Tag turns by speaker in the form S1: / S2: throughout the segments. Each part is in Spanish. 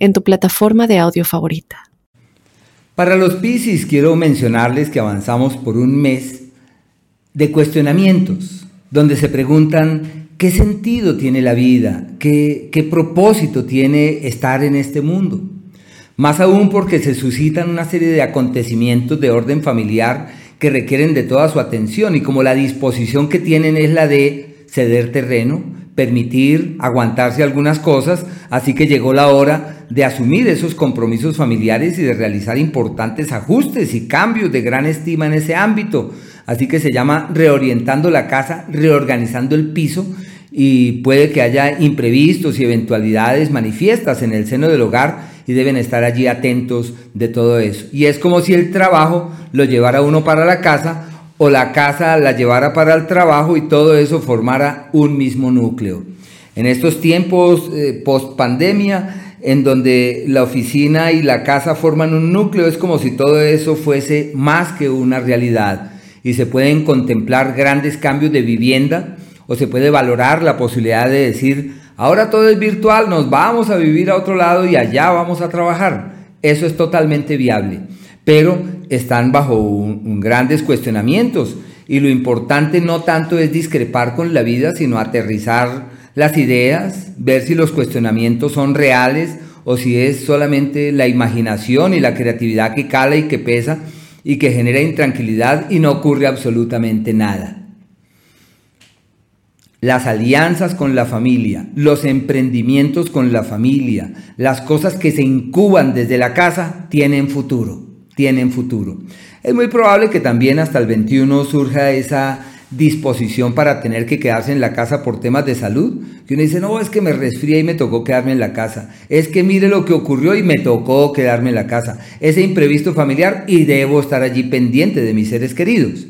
S1: en tu plataforma de audio favorita.
S2: Para los Piscis quiero mencionarles que avanzamos por un mes de cuestionamientos, donde se preguntan qué sentido tiene la vida, qué, qué propósito tiene estar en este mundo. Más aún porque se suscitan una serie de acontecimientos de orden familiar que requieren de toda su atención y como la disposición que tienen es la de ceder terreno, permitir aguantarse algunas cosas, así que llegó la hora de asumir esos compromisos familiares y de realizar importantes ajustes y cambios de gran estima en ese ámbito. Así que se llama reorientando la casa, reorganizando el piso y puede que haya imprevistos y eventualidades manifiestas en el seno del hogar y deben estar allí atentos de todo eso. Y es como si el trabajo lo llevara uno para la casa o la casa la llevara para el trabajo y todo eso formara un mismo núcleo. En estos tiempos eh, post pandemia en donde la oficina y la casa forman un núcleo, es como si todo eso fuese más que una realidad y se pueden contemplar grandes cambios de vivienda o se puede valorar la posibilidad de decir, ahora todo es virtual, nos vamos a vivir a otro lado y allá vamos a trabajar. Eso es totalmente viable, pero están bajo grandes cuestionamientos y lo importante no tanto es discrepar con la vida, sino aterrizar las ideas, ver si los cuestionamientos son reales o si es solamente la imaginación y la creatividad que cala y que pesa y que genera intranquilidad y no ocurre absolutamente nada. Las alianzas con la familia, los emprendimientos con la familia, las cosas que se incuban desde la casa tienen futuro, tienen futuro. Es muy probable que también hasta el 21 surja esa disposición para tener que quedarse en la casa por temas de salud. Que uno dice, no, es que me resfría y me tocó quedarme en la casa. Es que mire lo que ocurrió y me tocó quedarme en la casa. Ese imprevisto familiar y debo estar allí pendiente de mis seres queridos.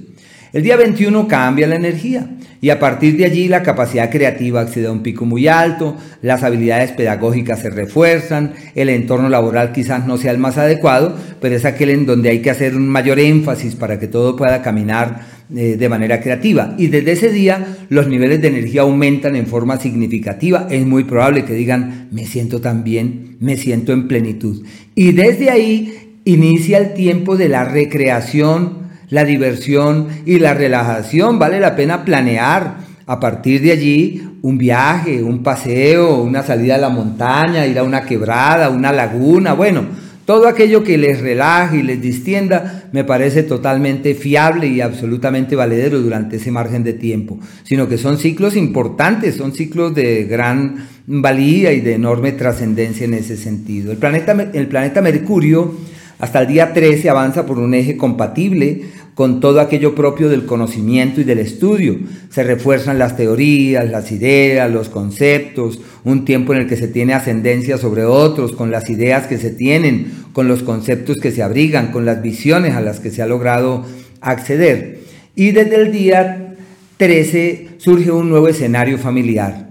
S2: El día 21 cambia la energía y a partir de allí la capacidad creativa accede a un pico muy alto, las habilidades pedagógicas se refuerzan, el entorno laboral quizás no sea el más adecuado, pero es aquel en donde hay que hacer un mayor énfasis para que todo pueda caminar eh, de manera creativa. Y desde ese día los niveles de energía aumentan en forma significativa. Es muy probable que digan, me siento tan bien, me siento en plenitud. Y desde ahí inicia el tiempo de la recreación la diversión y la relajación. Vale la pena planear a partir de allí un viaje, un paseo, una salida a la montaña, ir a una quebrada, una laguna, bueno, todo aquello que les relaje y les distienda me parece totalmente fiable y absolutamente valedero durante ese margen de tiempo, sino que son ciclos importantes, son ciclos de gran valía y de enorme trascendencia en ese sentido. El planeta, el planeta Mercurio hasta el día 13 avanza por un eje compatible con todo aquello propio del conocimiento y del estudio. Se refuerzan las teorías, las ideas, los conceptos, un tiempo en el que se tiene ascendencia sobre otros, con las ideas que se tienen, con los conceptos que se abrigan, con las visiones a las que se ha logrado acceder. Y desde el día 13 surge un nuevo escenario familiar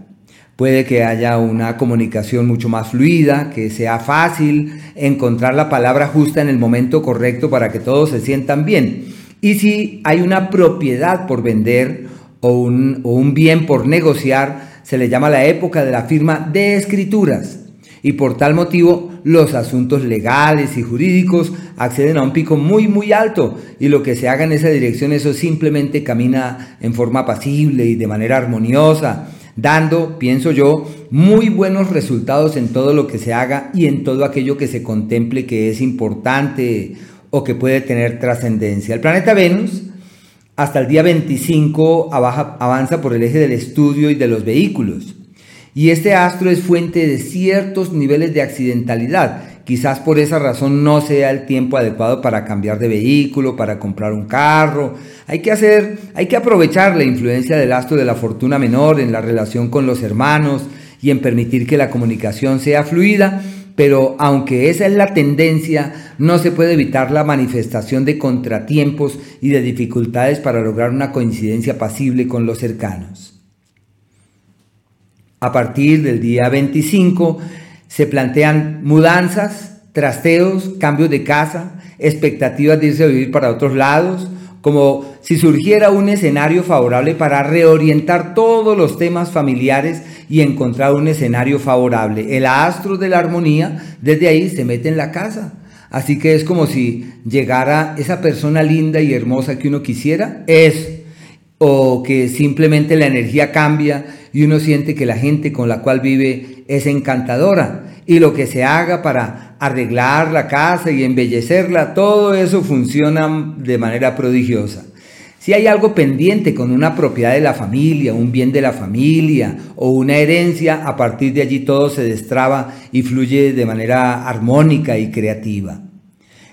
S2: puede que haya una comunicación mucho más fluida, que sea fácil encontrar la palabra justa en el momento correcto para que todos se sientan bien. Y si hay una propiedad por vender o un, bien por negociar, se le llama la época de la firma de escrituras. Y por tal motivo los asuntos legales y jurídicos acceden a un pico muy muy alto y lo que se haga en esa dirección eso simplemente camina en forma pasible y de manera armoniosa dando, pienso yo, muy buenos resultados en todo lo que se haga y en todo aquello que se contemple que es importante o que puede tener trascendencia. El planeta Venus hasta el día 25 avanza por el eje del estudio y de los vehículos. Y este astro es fuente de ciertos niveles de accidentalidad Quizás por esa razón no sea el tiempo adecuado para cambiar de vehículo, para comprar un carro. Hay que hacer, hay que aprovechar la influencia del astro de la fortuna menor en la relación con los hermanos y en permitir que la comunicación sea fluida pero aunque esa es la tendencia, no se puede evitar la manifestación de contratiempos y de dificultades para lograr una coincidencia pasible con los cercanos. A partir del día 25 se plantean mudanzas, trasteos, cambios de casa, expectativas de irse a vivir para otros lados, como si surgiera un escenario favorable para reorientar todos los temas familiares y encontrar un escenario favorable. El astro de la armonía desde ahí se mete en la casa. Así que es como si llegara esa persona linda y hermosa que uno quisiera, es, o que simplemente la energía cambia y uno siente que la gente con la cual vive es encantadora y lo que se haga para arreglar la casa y embellecerla, todo eso funciona de manera prodigiosa. Si hay algo pendiente con una propiedad de la familia, un bien de la familia o una herencia, a partir de allí todo se destraba y fluye de manera armónica y creativa.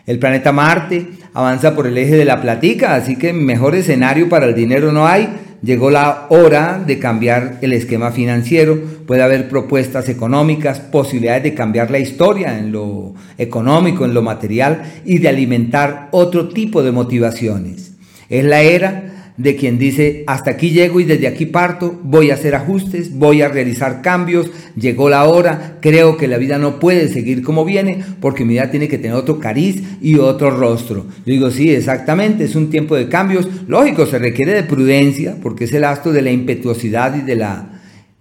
S2: El planeta Marte avanza por el eje de la platica, así que mejor escenario para el dinero no hay llegó la hora de cambiar el esquema financiero, puede haber propuestas económicas, posibilidades de cambiar la historia en lo económico, en lo material y de alimentar otro tipo de motivaciones. Es la era de quien dice, hasta aquí llego y desde aquí parto, voy a hacer ajustes, voy a realizar cambios, llegó la hora, creo que la vida no puede seguir como viene porque mi vida tiene que tener otro cariz y otro rostro. Yo digo, sí, exactamente, es un tiempo de cambios. Lógico, se requiere de prudencia porque es el acto de la impetuosidad y de la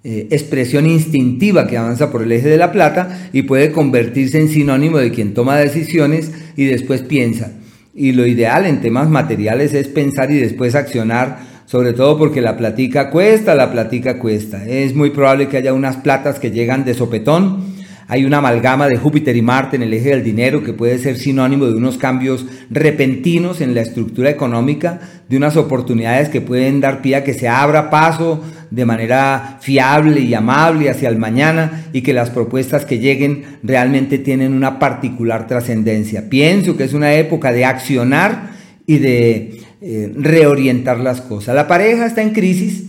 S2: eh, expresión instintiva que avanza por el eje de la plata y puede convertirse en sinónimo de quien toma decisiones y después piensa. Y lo ideal en temas materiales es pensar y después accionar, sobre todo porque la platica cuesta, la platica cuesta. Es muy probable que haya unas platas que llegan de sopetón hay una amalgama de Júpiter y Marte en el eje del dinero que puede ser sinónimo de unos cambios repentinos en la estructura económica, de unas oportunidades que pueden dar pie a que se abra paso de manera fiable y amable hacia el mañana y que las propuestas que lleguen realmente tienen una particular trascendencia. Pienso que es una época de accionar y de eh, reorientar las cosas. La pareja está en crisis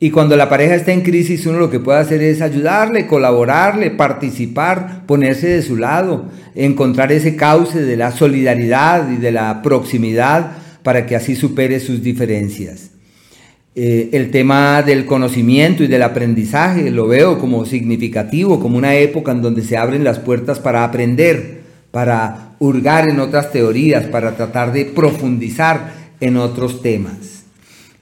S2: y cuando la pareja está en crisis, uno lo que puede hacer es ayudarle, colaborarle, participar, ponerse de su lado, encontrar ese cauce de la solidaridad y de la proximidad para que así supere sus diferencias. Eh, el tema del conocimiento y del aprendizaje lo veo como significativo, como una época en donde se abren las puertas para aprender, para hurgar en otras teorías, para tratar de profundizar en otros temas.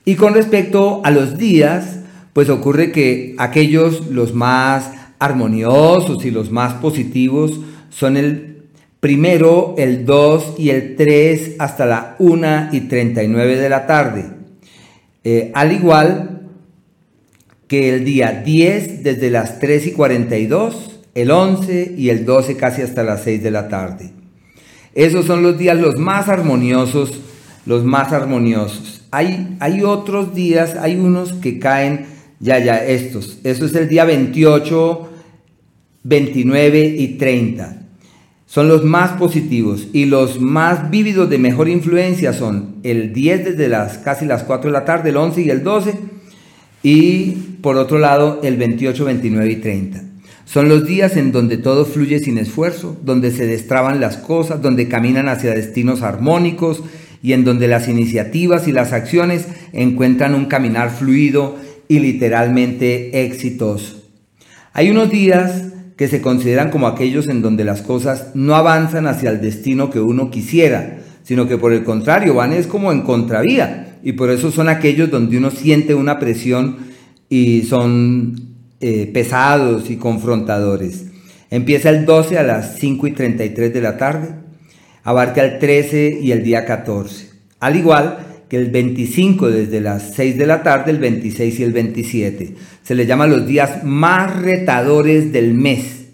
S2: Y con respecto a los días, pues ocurre que aquellos los más armoniosos y los más positivos son el primero, el 2 y el 3 hasta la 1 y 39 de la tarde. Eh, al igual que el día 10 desde las 3 y 42, el 11 y el 12 casi hasta las 6 de la tarde. Esos son los días los más armoniosos, los más armoniosos. Hay, otros días, hay unos que caen, ya, ya, estos. Eso es el día 28, 29 y 30. Son los más positivos y los más vívidos de mejor influencia son el 10 desde las casi las 4 de la tarde, el 11 y el 12 y por otro lado el 28, 29 y 30. Son los días en donde todo fluye sin esfuerzo, donde se destraban las cosas, donde caminan hacia destinos armónicos, y en donde las iniciativas y las acciones encuentran un caminar fluido y literalmente exitoso. Hay unos días que se consideran como aquellos en donde las cosas no avanzan hacia el destino que uno quisiera, sino que por el contrario van es como en contravía y por eso son aquellos donde uno siente una presión y son eh, pesados y confrontadores. Empieza el 12 a las 5 y 33 de la tarde, abarca el 13 y el día 14. Al igual que el 25 desde las 6 de la tarde, el 26 y el 27. Se le llama los días más retadores del mes.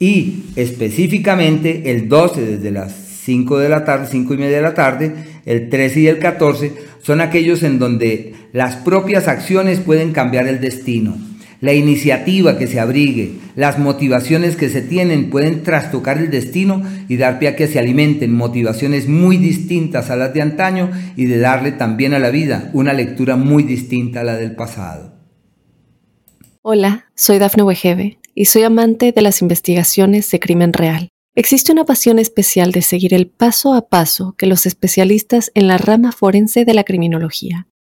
S2: Y específicamente el 12 desde las 5 de la tarde, 5 y media de la tarde, el 13 y el 14 son aquellos en donde las propias acciones pueden cambiar el destino la iniciativa que se abrigue, las motivaciones que se tienen pueden trastocar el destino y dar pie a que se alimenten motivaciones muy distintas a las de antaño y de darle también a la vida una lectura muy distinta a la del pasado.
S1: Hola, soy Dafne Wegebe y soy amante de las investigaciones de crimen real. Existe una pasión especial de seguir el paso a paso que los especialistas en la rama forense de la criminología